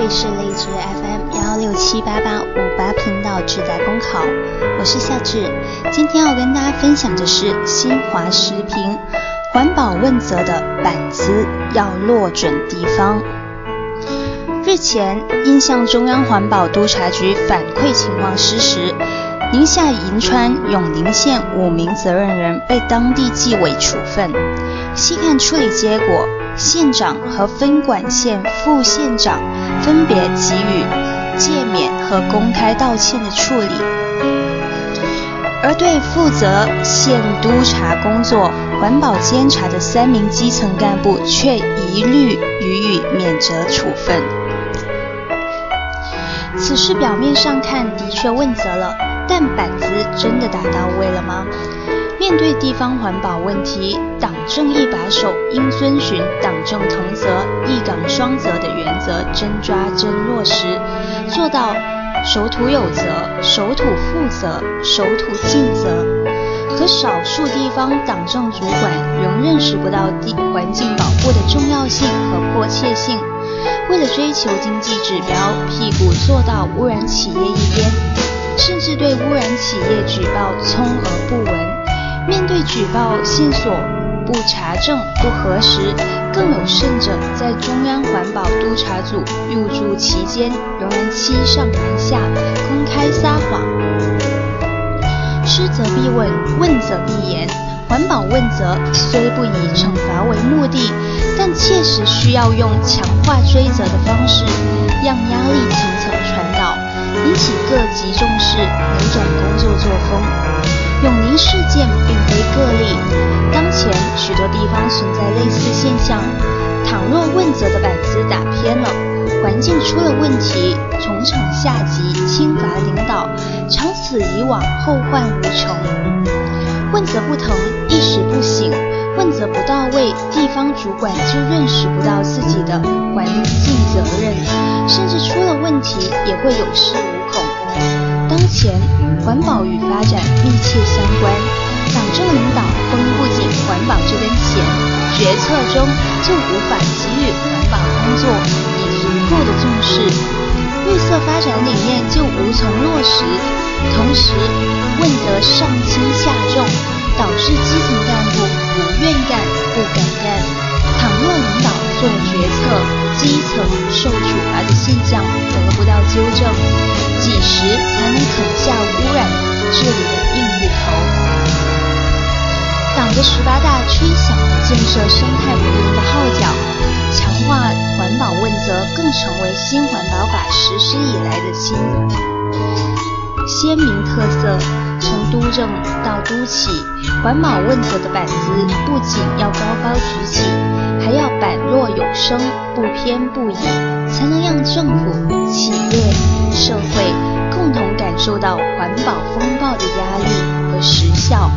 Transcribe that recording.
这里是荔枝 FM 幺六七八八五八频道志在公考，我是夏至。今天要跟大家分享的是新华时评环保问责的板子要落准地方。日前应向中央环保督察局反馈情况失实，宁夏银川永宁县五名责任人被当地纪委处分。细看处理结果。县长和分管县副县长分别给予诫勉和公开道歉的处理，而对负责县督察工作、环保监察的三名基层干部却一律予以免责处分。此事表面上看的确问责了，但板子真的打到位了吗？面对地方环保问题，党政一把手应遵循党政同责、一岗双责的原则，真抓真落实，做到守土有责、守土负责、守土尽责。可少数地方党政主管仍认识不到地环境保护的重要性和迫切性，为了追求经济指标，屁股坐到污染企业一边，甚至对污染企业举报充耳不闻。面对举报线索不查证不核实，更有甚者，在中央环保督察组入驻期间，仍然欺上瞒下，公开撒谎。失责必问，问责必严。环保问责虽不以惩罚为目的，但切实需要用强化追责的方式，让压力层层传导，引起各级重视，扭转工作作风。永宁事件并非个例，当前许多地方存在类似现象。倘若问责的板子打偏了，环境出了问题，重惩下级，轻罚领导，长此以往，后患无穷。问责不疼，一时不醒；问责不到位，地方主管就认识不到自己的环境责任，题也会有恃无恐。当前环保与发展密切相关，党政领导绷不紧环保这根弦，决策中就无法给予环保工作以足够的重视，绿色发展理念就无从落实。十八大吹响了建设生态文明的号角，强化环保问责更成为新环保法实施以来的新鲜明特色。从督政到督企，环保问责的板子不仅要高高举起，还要板落有声，不偏不倚，才能让政府、企业。社会共同感受到环保风暴的压力和实效。